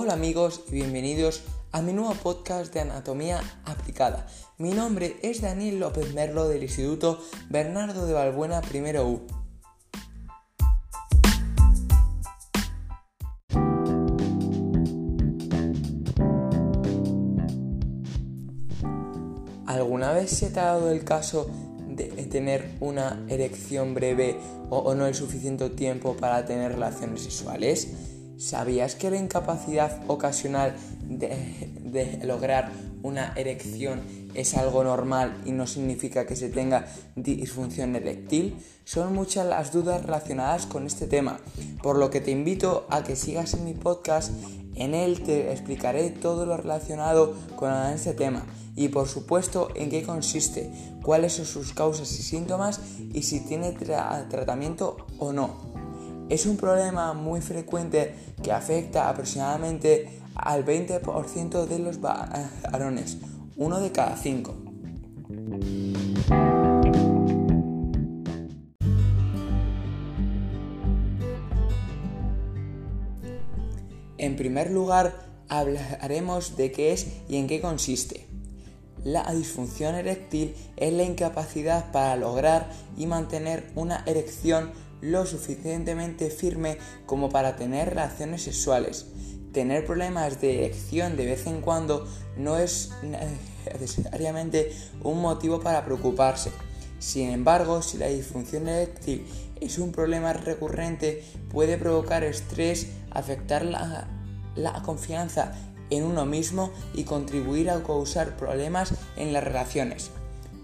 Hola amigos y bienvenidos a mi nuevo podcast de Anatomía Aplicada. Mi nombre es Daniel López Merlo del Instituto Bernardo de Balbuena I U. ¿Alguna vez se te ha dado el caso de tener una erección breve o, no el suficiente tiempo para tener relaciones sexuales? ¿Sabías que la incapacidad ocasional de, lograr una erección es algo normal y no significa que se tenga disfunción eréctil? Son muchas las dudas relacionadas con este tema, por lo que te invito a que sigas en mi podcast. En él te explicaré todo lo relacionado con este tema y por supuesto en qué consiste, cuáles son sus causas y síntomas y si tiene tratamiento o no. Es un problema muy frecuente que afecta aproximadamente al 20% de los varones, uno de cada cinco. En primer lugar, hablaremos de qué es y en qué consiste. La disfunción eréctil es la incapacidad para lograr y mantener una erección lo suficientemente firme como para tener relaciones sexuales. Tener problemas de erección de vez en cuando no es necesariamente un motivo para preocuparse. Sin embargo, si la disfunción eréctil es un problema recurrente, puede provocar estrés, afectar la, la confianza en uno mismo y contribuir a causar problemas en las relaciones.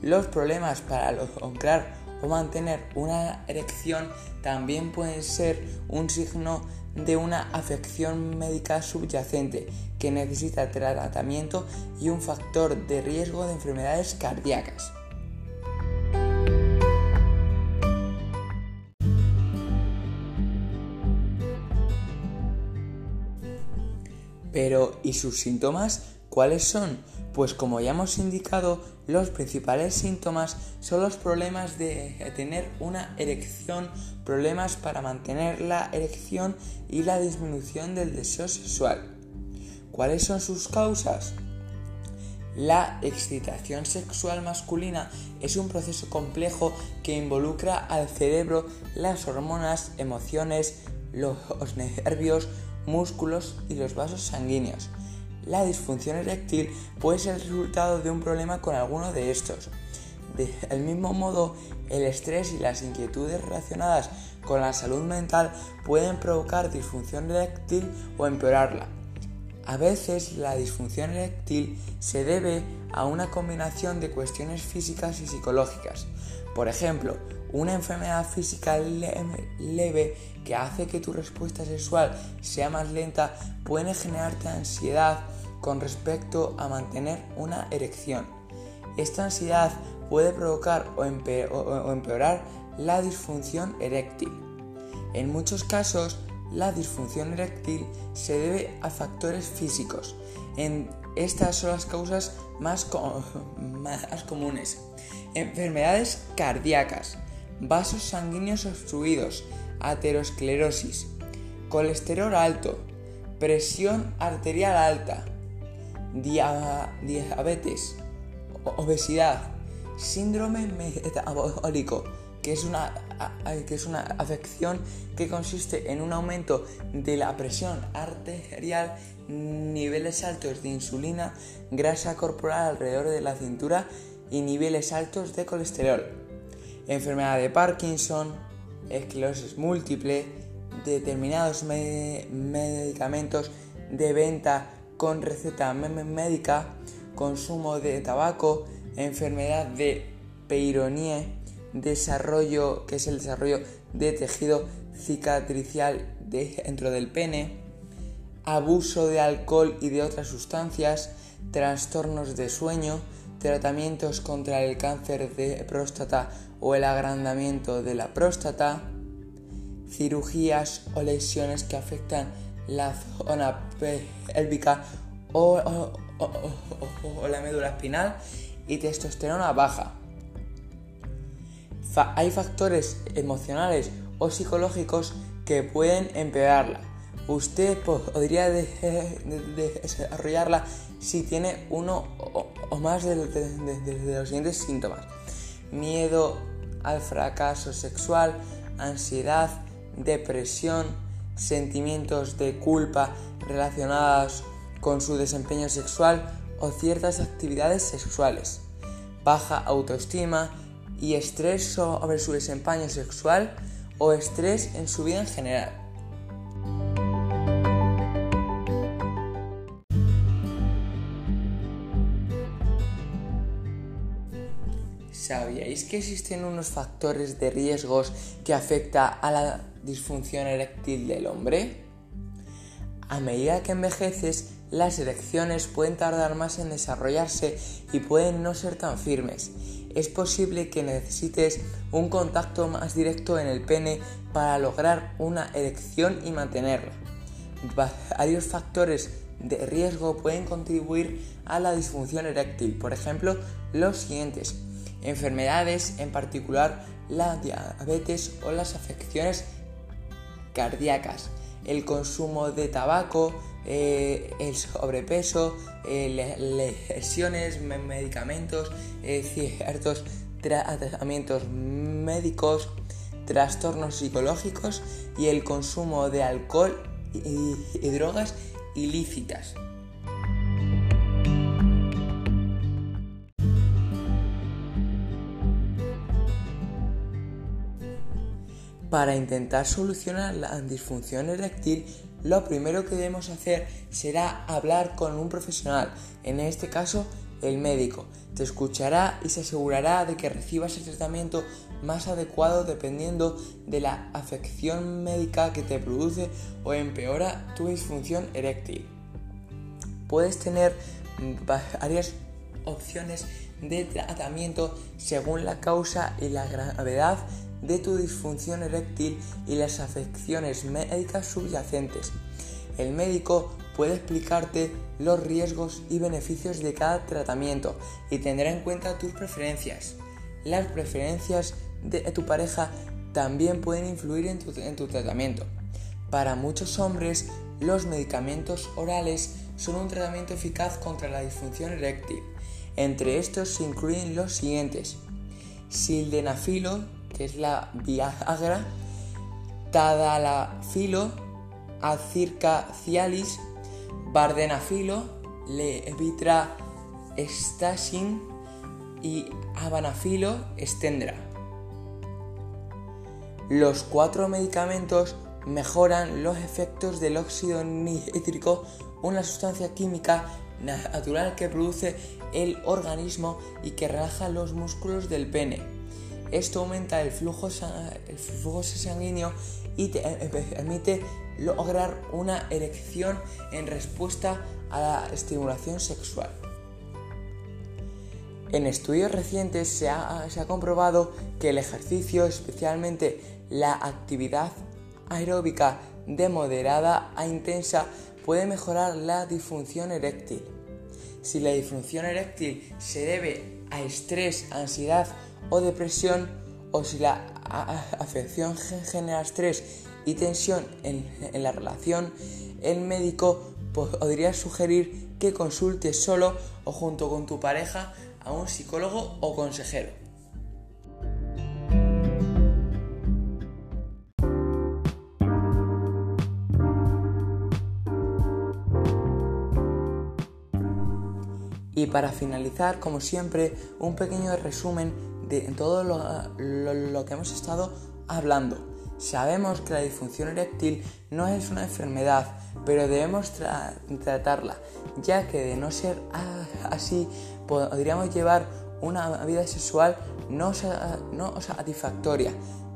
Los problemas para lograr o mantener una erección también puede ser un signo de una afección médica subyacente que necesita tratamiento y un factor de riesgo de enfermedades cardíacas. Pero, ¿y sus síntomas? ¿Cuáles son? Pues como ya hemos indicado, los principales síntomas son los problemas de tener una erección, problemas para mantener la erección y la disminución del deseo sexual. ¿Cuáles son sus causas? La excitación sexual masculina es un proceso complejo que involucra al cerebro, las hormonas, emociones, los nervios, músculos y los vasos sanguíneos. La disfunción eréctil puede ser el resultado de un problema con alguno de estos. Del mismo modo, el estrés y las inquietudes relacionadas con la salud mental pueden provocar disfunción eréctil o empeorarla. A veces la disfunción eréctil se debe a una combinación de cuestiones físicas y psicológicas. Por ejemplo, una enfermedad física leve que hace que tu respuesta sexual sea más lenta puede generarte ansiedad con respecto a mantener una erección. Esta ansiedad puede provocar o, empeorar la disfunción eréctil. En muchos casos, la disfunción eréctil se debe a factores físicos. En estas son las causas más, más comunes. Enfermedades cardíacas, vasos sanguíneos obstruidos, aterosclerosis, colesterol alto, presión arterial alta, diabetes, obesidad, síndrome metabólico, que es, una, que es una afección que consiste en un aumento de la presión arterial, niveles altos de insulina, grasa corporal alrededor de la cintura y niveles altos de colesterol. Enfermedad de Parkinson, esclerosis múltiple, determinados medicamentos de venta con receta médica, consumo de tabaco, enfermedad de Peyronie, desarrollo, que es el desarrollo de tejido cicatricial dentro del pene, abuso de alcohol y de otras sustancias, trastornos de sueño, tratamientos contra el cáncer de próstata o el agrandamiento de la próstata, cirugías o lesiones que afectan la zona pélvica o, la médula espinal y testosterona baja. hay factores emocionales o psicológicos que pueden empeorarla. Usted podría desarrollarla si tiene uno o más de, los siguientes síntomas. Miedo al fracaso sexual, ansiedad, depresión, sentimientos de culpa relacionados con su desempeño sexual o ciertas actividades sexuales, baja autoestima y estrés sobre su desempeño sexual o estrés en su vida en general. ¿Sabíais que existen unos factores de riesgos que afectan a la disfunción eréctil del hombre? A medida que envejeces, las erecciones pueden tardar más en desarrollarse y pueden no ser tan firmes. Es posible que necesites un contacto más directo en el pene para lograr una erección y mantenerla. Varios factores de riesgo pueden contribuir a la disfunción eréctil, por ejemplo, los siguientes enfermedades, en particular la diabetes o las afecciones cardíacas, el consumo de tabaco, eh, el sobrepeso, eh, lesiones, medicamentos, eh, ciertos tratamientos médicos, trastornos psicológicos y el consumo de alcohol y drogas ilícitas. Para intentar solucionar la disfunción eréctil, lo primero que debemos hacer será hablar con un profesional, en este caso el médico. Te escuchará y se asegurará de que recibas el tratamiento más adecuado dependiendo de la afección médica que te produce o empeora tu disfunción eréctil. Puedes tener varias opciones de tratamiento según la causa y la gravedad de tu disfunción eréctil y las afecciones médicas subyacentes. El médico puede explicarte los riesgos y beneficios de cada tratamiento y tendrá en cuenta tus preferencias. Las preferencias de tu pareja también pueden influir en tu, en tu tratamiento. Para muchos hombres, los medicamentos orales son un tratamiento eficaz contra la disfunción eréctil. Entre estos se incluyen los siguientes: sildenafilo, que es la Viagra, Tadalafilo, Acirca cialis, Bardenafilo, Levitra Stasin y Abanafilo Stendra. Los cuatro medicamentos mejoran los efectos del óxido nítrico, una sustancia química natural que produce el organismo y que relaja los músculos del pene. Esto aumenta el flujo, el flujo sanguíneo y te eh, eh, permite lograr una erección en respuesta a la estimulación sexual. En estudios recientes se ha, se ha, comprobado que el ejercicio, especialmente la actividad aeróbica de moderada a intensa, puede mejorar la disfunción eréctil. Si la disfunción eréctil se debe a estrés, ansiedad o depresión o si la afección genera estrés y tensión en, la relación, el médico podría sugerir que consultes solo o junto con tu pareja a un psicólogo o consejero. Y para finalizar, como siempre, un pequeño resumen de todo lo, que hemos estado hablando. Sabemos que la disfunción eréctil no es una enfermedad, pero debemos tratarla, ya que de no ser así podríamos llevar una vida sexual no, no satisfactoria.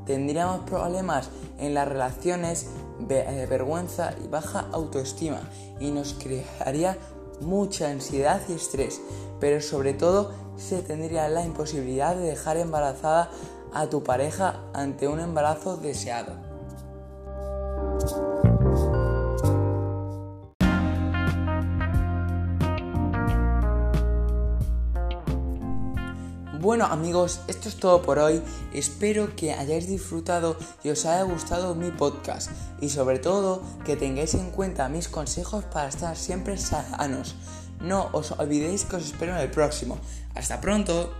Tendríamos problemas en las relaciones, eh, vergüenza y baja autoestima y nos crearía mucha ansiedad y estrés, pero sobre todo se tendría la imposibilidad de dejar embarazada a tu pareja ante un embarazo deseado. Bueno amigos, esto es todo por hoy. Espero que hayáis disfrutado y os haya gustado mi podcast. Y sobre todo que tengáis en cuenta mis consejos para estar siempre sanos. No os olvidéis que os espero en el próximo. Hasta pronto.